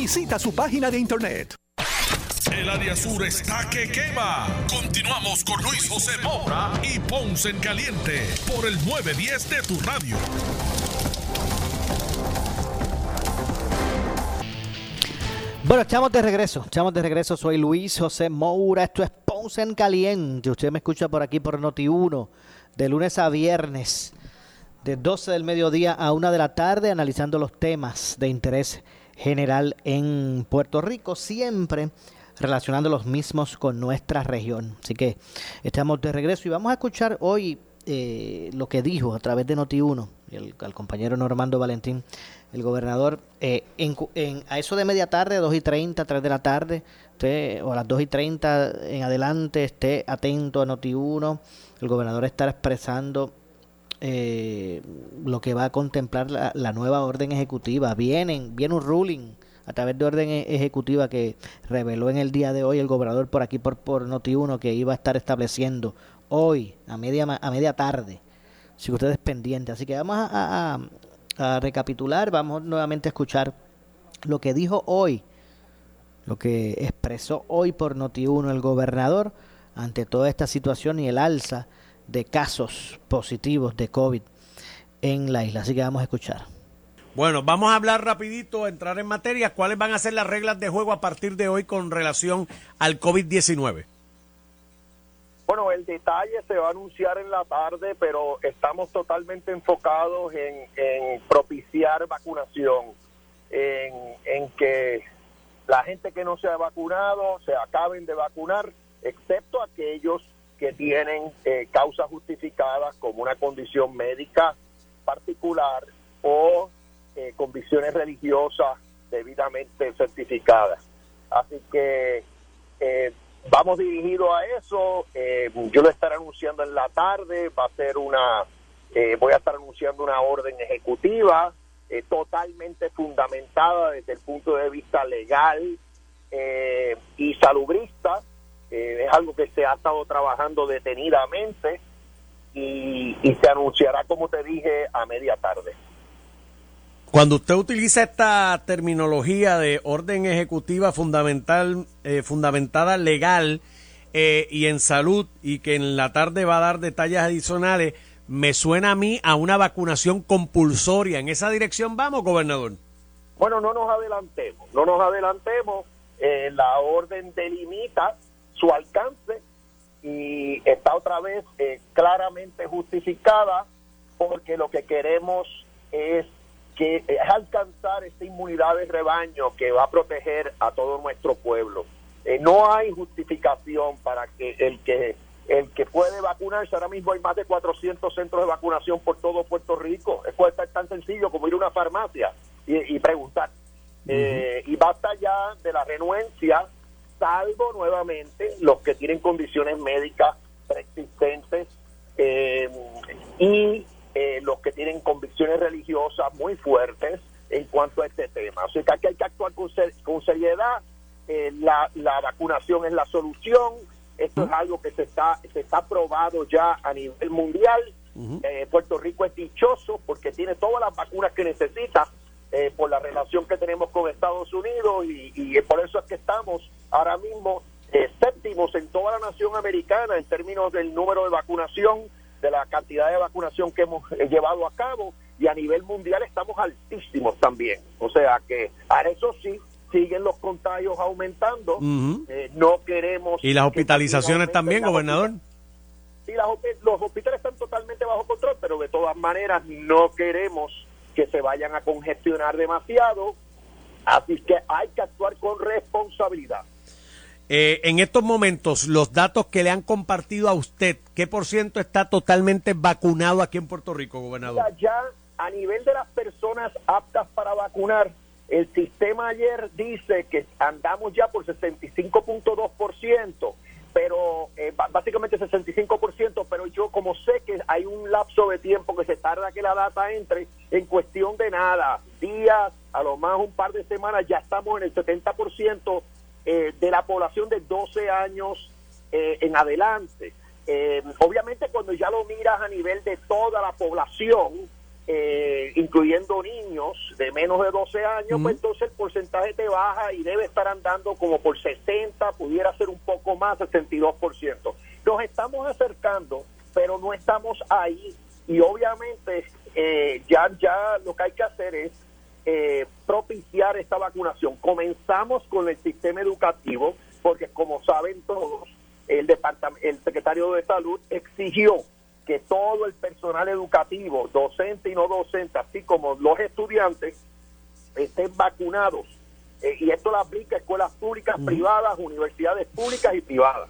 Visita su página de internet. El área sur está que quema. Continuamos con Luis José Moura y Ponce en Caliente por el 910 de tu radio. Bueno, estamos de regreso. Estamos de regreso. Soy Luis José Moura. Esto es Ponce en Caliente. Usted me escucha por aquí por Noti1 de lunes a viernes de 12 del mediodía a 1 de la tarde analizando los temas de interés general en Puerto Rico, siempre relacionando los mismos con nuestra región. Así que estamos de regreso y vamos a escuchar hoy eh, lo que dijo a través de Noti1 el, compañero Normando Valentín, el gobernador, eh, en, en- a eso de media tarde, 2 y 30, 3 de la tarde, o a las 2 y 30 en adelante, esté atento a Noti1. El gobernador estará expresando eh, lo que va a contemplar la, nueva orden ejecutiva. Vienen, viene un ruling a través de orden e- ejecutiva que reveló en el día de hoy el gobernador por aquí por, por Noti1 que iba a estar estableciendo hoy a media a media tarde. Si ustedes pendientes. Así que vamos a- a recapitular, vamos nuevamente a escuchar lo que dijo hoy, lo que expresó hoy por Noti1 el gobernador ante toda esta situación y el alza de casos positivos de COVID en la isla. Así que vamos a escuchar. Bueno, vamos a hablar rapidito, entrar en materia. ¿Cuáles van a ser las reglas de juego a partir de hoy con relación al COVID-19? Bueno, el detalle se va a anunciar en la tarde, pero estamos totalmente enfocados en, en propiciar vacunación, en, en que la gente que no se ha vacunado se acaben de vacunar, excepto aquellos que tienen eh, causas justificadas como una condición médica particular o eh, convicciones religiosas debidamente certificadas. Así que eh, vamos dirigidos a eso. eh, yo lo estaré anunciando en la tarde. Va a ser una, eh, voy a estar anunciando una orden ejecutiva eh, totalmente fundamentada desde el punto de vista legal y salubrista. Eh, es algo que se ha estado trabajando detenidamente y, y se anunciará, como te dije, a media tarde. Cuando usted utiliza esta terminología de orden ejecutiva fundamental, eh, fundamentada legal eh, y en salud y que en la tarde va a dar detalles adicionales, me suena a mí a una vacunación compulsoria. ¿En esa dirección vamos, gobernador? Bueno, no nos adelantemos, no nos adelantemos. Eh, la orden delimita su alcance y está otra vez eh, claramente justificada porque lo que queremos es que es alcanzar esta inmunidad de rebaño que va a proteger a todo nuestro pueblo. Eh, no hay justificación para que el que el que puede vacunarse, ahora mismo hay más de 400 centros de vacunación por todo Puerto Rico. Es puede ser tan sencillo como ir a una farmacia y, y preguntar. Eh, y basta ya de la renuencia, salvo nuevamente los que tienen condiciones médicas preexistentes eh, y eh, los que tienen convicciones religiosas muy fuertes en cuanto a este tema. O sea que aquí hay que actuar con, ser- con seriedad. Eh, la, la vacunación es la solución. Esto es algo que se está, se está probado ya a nivel mundial. Eh, Puerto Rico es dichoso porque tiene todas las vacunas que necesita eh, por la relación que tenemos con Estados Unidos y, y por eso es que estamos ahora mismo eh, séptimos en toda la nación americana en términos del número de vacunación, de la cantidad de vacunación que hemos eh, llevado a cabo y a nivel mundial estamos altísimos también. O sea que a eso sí, siguen los contagios aumentando. Eh, no queremos... Y las hospitalizaciones también, gobernador. Sí, las los hospitales están totalmente bajo control, pero de todas maneras no queremos que se vayan a congestionar demasiado, así que hay que actuar con responsabilidad. Eh, en estos momentos, los datos que le han compartido a usted, ¿qué por ciento está totalmente vacunado aquí en Puerto Rico, gobernador? Ya, a nivel de las personas aptas para vacunar, el sistema ayer dice que andamos ya por 65.2%, pero eh, básicamente 65%, pero yo como sé que hay un lapso de tiempo que se tarda que la data entre, en cuestión de nada, días, a lo más un par de semanas, ya estamos en el 70% eh, de la población de 12 años eh, en adelante. Eh, obviamente cuando ya lo miras a nivel de toda la población, eh, incluyendo niños de menos de 12 años, pues entonces el porcentaje te baja y debe estar andando como por 60, pudiera ser un poco más, 62%. Nos estamos acercando, pero no estamos ahí y obviamente eh, ya, ya lo que hay que hacer es eh, propiciar esta vacunación. Comenzamos con el sistema educativo, porque como saben todos, el, departam- el secretario de Salud exigió que todo el personal educativo, docente y no docente, así como los estudiantes, estén vacunados. Eh, y esto lo aplica a escuelas públicas, privadas, universidades públicas y privadas.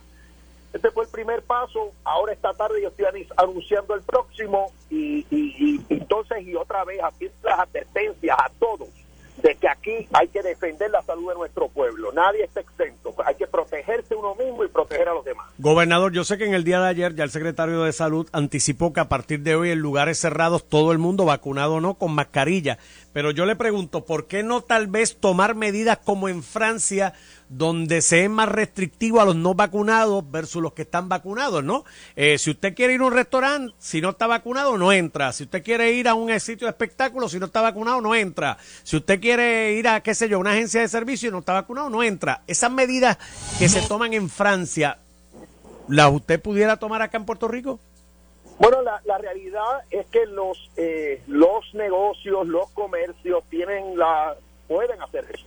Este fue el primer paso. Ahora esta tarde yo estoy anunciando el próximo y, y- y entonces y otra vez aquí las advertencias a todos de que aquí hay que defender la salud de nuestro pueblo. Nadie está exento. Hay que protegerse uno mismo y proteger a los demás. Gobernador, yo sé que en el día de ayer ya el secretario de Salud anticipó que a partir de hoy en lugares cerrados todo el mundo vacunado o no con mascarilla. Pero yo le pregunto, ¿por qué no tal vez tomar medidas como en Francia, donde se es más restrictivo a los no vacunados versus los que están vacunados, ¿no? Eh, si usted quiere ir a un restaurante, si no está vacunado, no entra. Si usted quiere ir a un sitio de espectáculo, si no está vacunado, no entra. Si usted quiere ir a, qué sé yo, una agencia de servicio y no está vacunado, no entra. Esas medidas que se toman en Francia, ¿las usted pudiera tomar acá en Puerto Rico? Bueno, la, la realidad es que los eh, los negocios, los comercios tienen la pueden hacer eso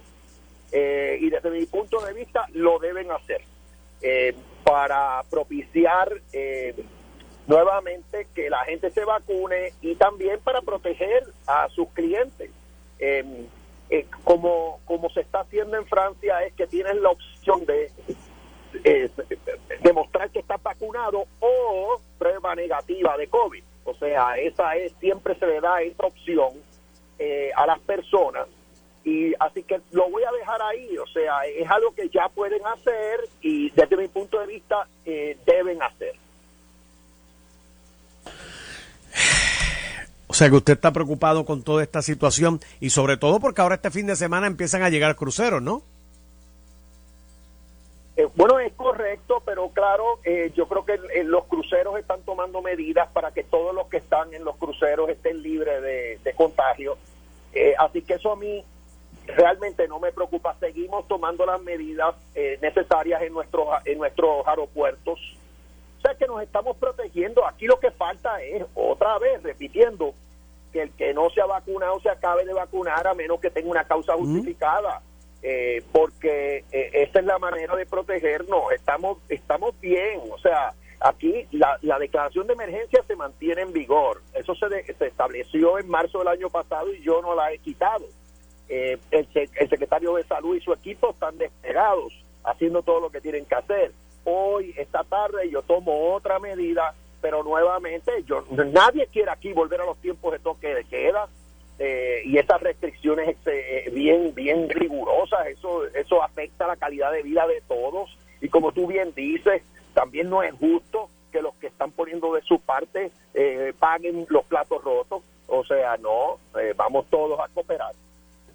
Eh, y desde mi punto de vista lo deben hacer eh, para propiciar eh, nuevamente que la gente se vacune y también para proteger a sus clientes. Eh, eh, como como se está haciendo en Francia es que tienes la opción de demostrar que estás vacunado o prueba negativa de COVID. O sea, esa es, siempre se le da esa opción eh, a las personas. Y así que lo voy a dejar ahí. O sea, es algo que ya pueden hacer y desde mi punto de vista eh, deben hacer. O sea que usted está preocupado con toda esta situación y sobre todo porque ahora este fin de semana empiezan a llegar cruceros, ¿no? Eh, bueno, es correcto, pero claro, eh, yo creo que eh, los cruceros están tomando medidas para que todos los que están en los cruceros estén libres de, de contagio. Eh, así que eso a mí realmente no me preocupa. Seguimos tomando las medidas eh, necesarias en nuestros en nuestros aeropuertos. O sea que nos estamos protegiendo. Aquí lo que falta es, otra vez, repitiendo, que el que no se ha vacunado se acabe de vacunar a menos que tenga una causa justificada. Eh, porque eh, esa es la manera de protegernos. Estamos, estamos bien, o sea, aquí la, la declaración de emergencia se mantiene en vigor. Eso se, de- se estableció en marzo del año pasado y yo no la he quitado. Eh, el, el secretario de salud y su equipo están desplegados, haciendo todo lo que tienen que hacer. Hoy, esta tarde, yo tomo otra medida, pero nuevamente, yo nadie quiere aquí volver a los tiempos de toque de queda eh, y esas restricciones bien bien rigurosas eso eso afecta la calidad de vida de todos. Y como tú bien dices también no es justo que los que están poniendo de su parte eh, paguen los platos rotos. O sea no eh, vamos todos a cooperar.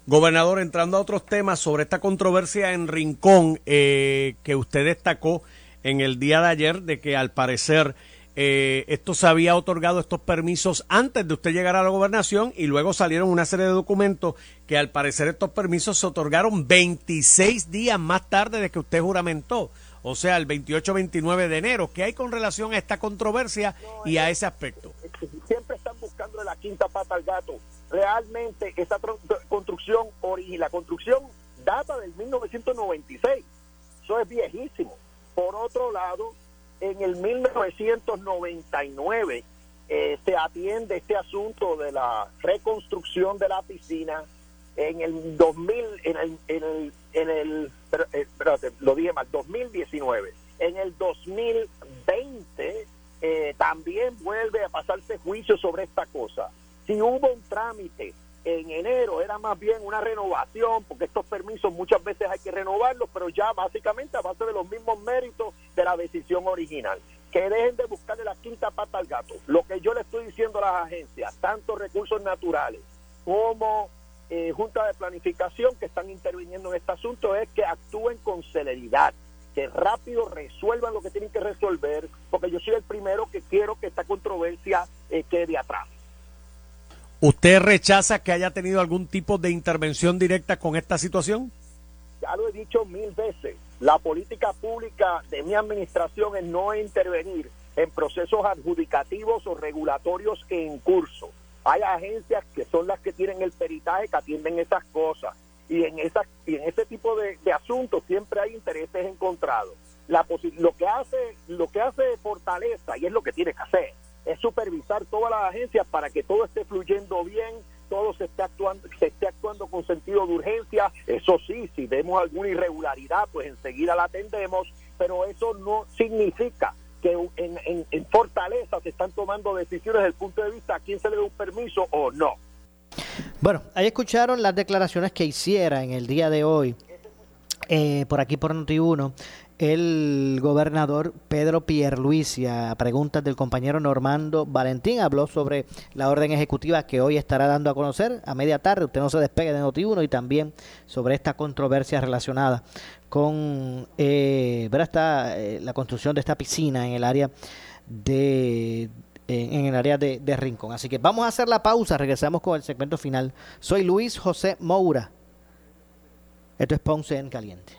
Gobernador, entrando a otros temas sobre esta controversia en Rincón eh, que usted destacó en el día de ayer de que al parecer eh, esto se había otorgado estos permisos antes de usted llegar a la gobernación y luego salieron una serie de documentos que al parecer estos permisos se otorgaron 26 días más tarde de que usted juramentó, o sea, el 28-29 de enero. ¿Qué hay con relación a esta controversia y a ese aspecto? siempre están buscando la quinta pata al gato realmente esa tro- construcción la construcción data del 1996. Eso es viejísimo. Por otro lado, en el 1999 eh, se atiende este asunto de la reconstrucción de la piscina. En el 2000, en el, en el, en el eh, espérate, lo dije mal, 2019. En el 2020 eh, también vuelve a pasarse juicio sobre esta cosa. Si hubo un trámite en enero, era más bien una renovación, porque estos permisos muchas veces hay que renovarlos, pero ya básicamente a base de los mismos méritos de la decisión original. Que dejen de buscarle la quinta pata al gato. Lo que yo le estoy diciendo a las agencias, tanto recursos naturales como eh, Junta de Planificación que están interviniendo en este asunto, es que actúen con celeridad que rápido resuelvan lo que tienen que resolver, porque yo soy el primero que quiero que esta controversia eh, quede atrás. ¿Usted rechaza que haya tenido algún tipo de intervención directa con esta situación? Ya lo he dicho mil veces, la política pública de mi administración es no intervenir en procesos adjudicativos o regulatorios en curso. Hay agencias que son las que tienen el peritaje que atienden esas cosas y en esa y en ese tipo de, asuntos siempre hay intereses encontrados. La lo que hace lo que hace Fortaleza y es lo que tiene que hacer es supervisar todas las agencias para que todo esté fluyendo bien, todo se esté actuando se esté actuando con sentido de urgencia. Eso sí, si vemos alguna irregularidad, pues enseguida la atendemos, pero eso no significa que en, Fortaleza se están tomando decisiones desde el punto de vista a quién se le da un permiso o no. Bueno, ahí escucharon las declaraciones que hiciera en el día de hoy, eh, por aquí por Noti1, el gobernador Pedro Pierluisi, a preguntas del compañero Normando Valentín, habló sobre la orden ejecutiva que hoy estará dando a conocer a media tarde, usted no se despegue de Noti1, y también sobre esta controversia relacionada con eh. Esta, eh, la construcción de esta piscina en el área de en el área de Rincón. Así que vamos a hacer la pausa, regresamos con el segmento final. Soy Luis José Moura. Esto es Ponce en Caliente.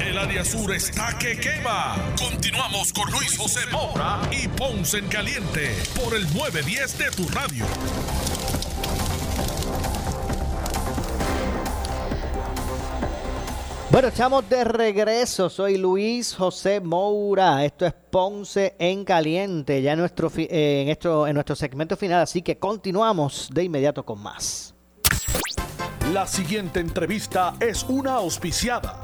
El área sur está que quema. Continuamos con Luis José Moura y Ponce en Caliente por el 910 de tu radio. Bueno, estamos de regreso. Soy Luis José Moura. Esto es Ponce en Caliente, ya en nuestro, eh, en, esto, en nuestro segmento final. Así que continuamos de inmediato con más. La siguiente entrevista es una auspiciada.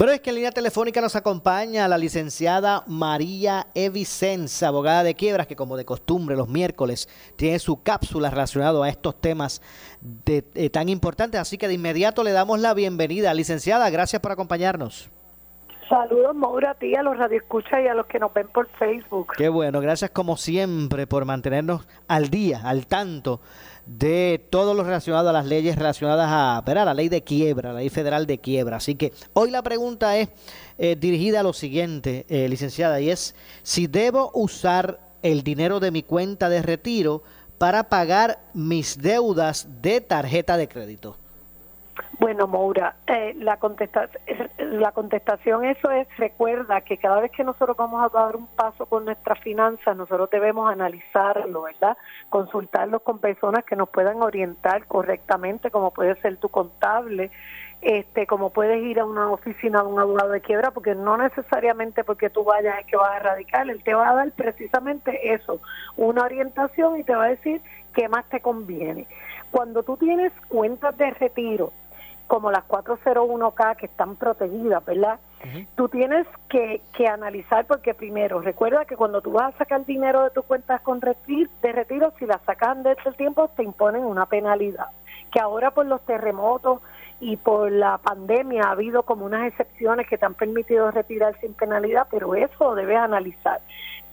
Bueno, es que en línea telefónica nos acompaña la licenciada María Evicenza, abogada de quiebras, que como de costumbre los miércoles tiene su cápsula relacionada a estos temas de, eh, tan importantes. Así que de inmediato le damos la bienvenida. Licenciada, gracias por acompañarnos. Saludos, Maura, a ti, a los radioescuchas y a los que nos ven por Facebook. Qué bueno, gracias como siempre por mantenernos al día, al tanto de todo lo relacionado a las leyes relacionadas a, ¿verdad? la ley de quiebra, la ley federal de quiebra. Así que hoy la pregunta es eh, dirigida a lo siguiente, eh, licenciada, y es si debo usar el dinero de mi cuenta de retiro para pagar mis deudas de tarjeta de crédito. Bueno, Moura, eh, la, contesta la contestación eso es, recuerda que cada vez que nosotros vamos a dar un paso con nuestras finanzas, nosotros debemos analizarlo, ¿verdad? Consultarlo con personas que nos puedan orientar correctamente, como puede ser tu contable, este, como puedes ir a una oficina de un abogado de quiebra, porque no necesariamente porque tú vayas es que vas a erradicar, él te va a dar precisamente eso, una orientación y te va a decir qué más te conviene. Cuando tú tienes cuentas de retiro, como las 401k que están protegidas, ¿verdad? Tú tienes que, que analizar porque primero, recuerda que cuando tú vas a sacar dinero de tus cuentas con retiro, de retiro, si la sacan de ese tiempo te imponen una penalidad, que ahora por los terremotos y por la pandemia ha habido como unas excepciones que te han permitido retirar sin penalidad, pero eso lo debes analizar.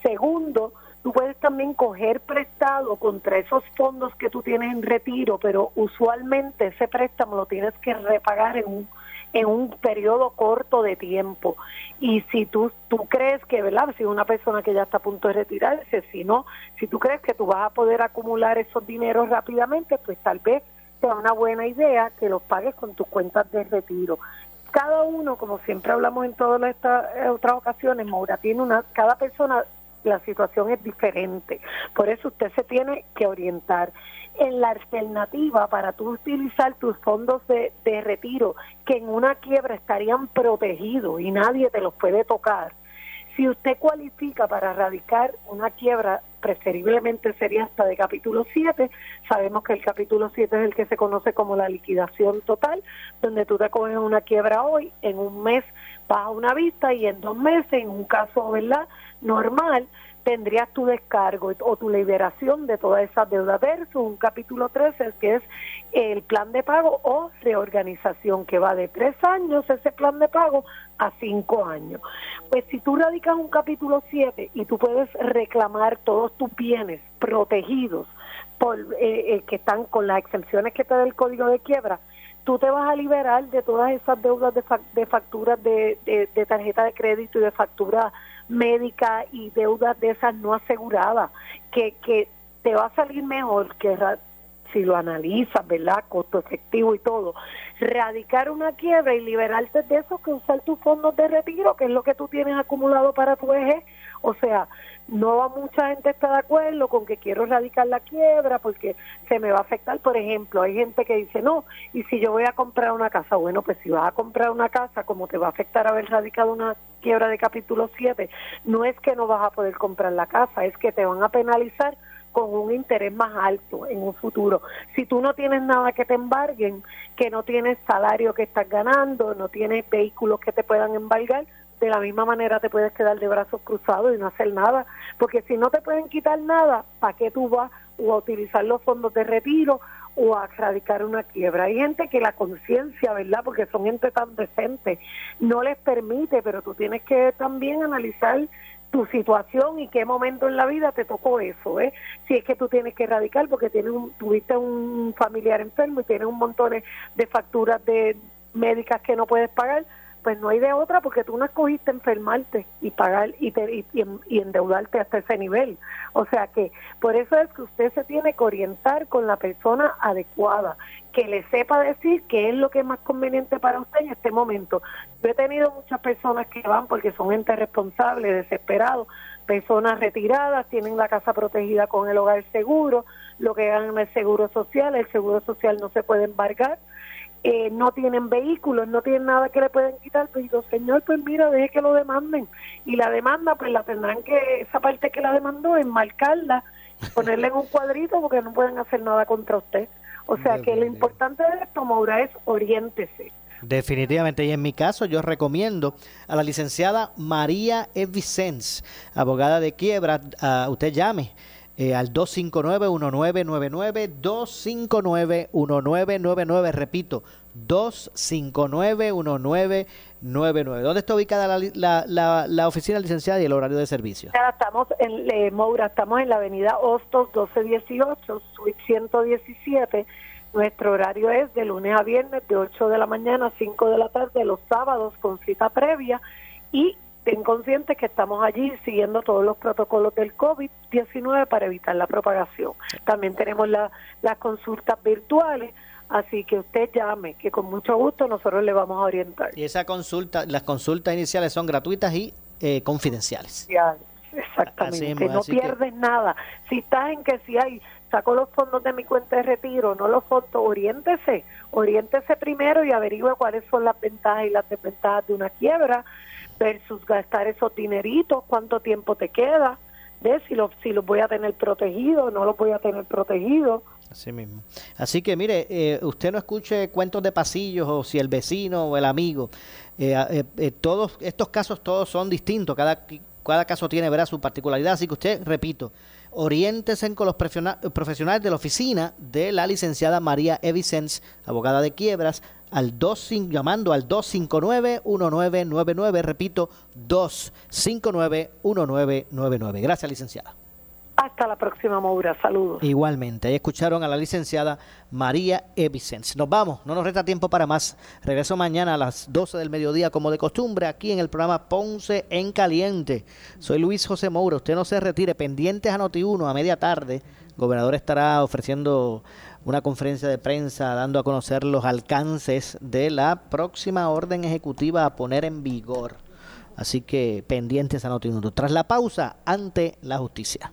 Segundo, puedes también coger prestado contra esos fondos que tú tienes en retiro, pero usualmente ese préstamo lo tienes que repagar en un en un periodo corto de tiempo. Y si tú, tú crees que, ¿verdad? Si una persona que ya está a punto de retirarse, si no, si tú crees que tú vas a poder acumular esos dineros rápidamente, pues tal vez sea una buena idea que los pagues con tus cuentas de retiro. Cada uno, como siempre hablamos en todas estas eh, otras ocasiones, Maura, tiene una, cada persona la situación es diferente. Por eso usted se tiene que orientar en la alternativa para tú utilizar tus fondos de, de retiro que en una quiebra estarían protegidos y nadie te los puede tocar. Si usted cualifica para erradicar una quiebra, preferiblemente sería hasta de capítulo 7. Sabemos que el capítulo 7 es el que se conoce como la liquidación total, donde tú te coges una quiebra hoy, en un mes vas a una vista y en dos meses, en un caso, ¿verdad? Normal, tendrías tu descargo o tu liberación de todas esas deudas versus un capítulo 13 que es el plan de pago o reorganización que va de tres años ese plan de pago a cinco años. Pues si tú radicas un capítulo 7 y tú puedes reclamar todos tus bienes protegidos por eh, eh, que están con las exenciones que te da el código de quiebra, tú te vas a liberar de todas esas deudas de, de facturas de, de, de tarjeta de crédito y de factura médica y deudas de esas no aseguradas, que, que te va a salir mejor que si lo analizas, ¿verdad? Costo efectivo y todo. Radicar una quiebra y liberarte de eso que usar tus fondos de retiro, que es lo que tú tienes acumulado para tu eje. O sea, no va mucha gente está de acuerdo con que quiero erradicar la quiebra porque se me va a afectar. Por ejemplo, hay gente que dice, no, y si yo voy a comprar una casa, bueno, pues si vas a comprar una casa, como te va a afectar haber radicado una quiebra de capítulo 7, no es que no vas a poder comprar la casa, es que te van a penalizar con un interés más alto en un futuro. Si tú no tienes nada que te embarguen, que no tienes salario que estás ganando, no tienes vehículos que te puedan embargar, de la misma manera te puedes quedar de brazos cruzados y no hacer nada, porque si no te pueden quitar nada, ¿para qué tú vas o a utilizar los fondos de retiro o a erradicar una quiebra? Hay gente que la conciencia, ¿verdad? Porque son gente tan decente, no les permite, pero tú tienes que también analizar tu situación y qué momento en la vida te tocó eso, ¿eh? Si es que tú tienes que erradicar porque tienes un, tuviste un familiar enfermo y tienes un montón de facturas de médicas que no puedes pagar, pues no hay de otra porque tú no escogiste enfermarte y pagar y, te- y, y- endeudarte hasta ese nivel. O sea que por eso es que usted se tiene que orientar con la persona adecuada, que le sepa decir qué es lo que es más conveniente para usted en este momento. Yo he tenido muchas personas que van porque son gente responsable, desesperados, personas retiradas, tienen la casa protegida con el hogar seguro, lo que ganan el seguro social, el seguro social no se puede embargar eh, no tienen vehículos, no tienen nada que le pueden quitar, pues digo, señor, pues mira, deje que lo demanden. Y la demanda, pues la tendrán que, esa parte que la demandó, enmarcarla, <laughs> ponerla en un cuadrito porque no pueden hacer nada contra usted. O sea que lo importante de esto, Maura, es oriéntese. Definitivamente, y en mi caso yo recomiendo a la licenciada María E. Vicens, abogada de quiebra, a usted llame eh, al 259-1999, 259-1999, repito, 259-1999. ¿Dónde está ubicada la, la, la, la oficina licenciada y el horario de servicio? Estamos en eh, Moura, estamos en la avenida Hostos 1218, suite 117. Nuestro horario es de lunes a viernes de 8 de la mañana a 5 de la tarde, los sábados con cita previa y conscientes que estamos allí siguiendo todos los protocolos del COVID-19 para evitar la propagación. También tenemos la- las consultas virtuales, Así que usted llame, que con mucho gusto nosotros le vamos a orientar. Y esa consulta, las consultas iniciales son gratuitas y eh, confidenciales. Exactamente, mismo, no que- pierdes nada. Si estás en que si hay, saco los fondos de mi cuenta de retiro, no los fondos, oriéntese, oriéntese primero y averigüe cuáles son las ventajas y las desventajas de una quiebra versus gastar esos dineritos, cuánto tiempo te queda, de si los si los voy a tener protegidos, no los voy a tener protegidos. Así mismo. Así que mire, eh, usted no escuche cuentos de pasillos o si el vecino o el amigo. Eh, eh, eh, todos estos casos todos son distintos. Cada, cada caso tiene ¿verdad? su particularidad. Así que usted, repito, oriéntese con los profesiona- profesionales de la oficina de la licenciada María Evicens, abogada de quiebras, al 25, llamando al 259-1999. Repito, 259-1999. Gracias, licenciada. Hasta la próxima, Maura. Saludos. Igualmente, ahí escucharon a la licenciada María Evicens. Nos vamos, no nos resta tiempo para más. Regreso mañana a las 12 del mediodía, como de costumbre, aquí en el programa Ponce en Caliente. Soy Luis José Moura. Usted no se retire, pendientes a Noti1 a media tarde. El gobernador estará ofreciendo una conferencia de prensa dando a conocer los alcances de la próxima orden ejecutiva a poner en vigor. Así que pendientes a Noti1. Tras la pausa, ante la justicia.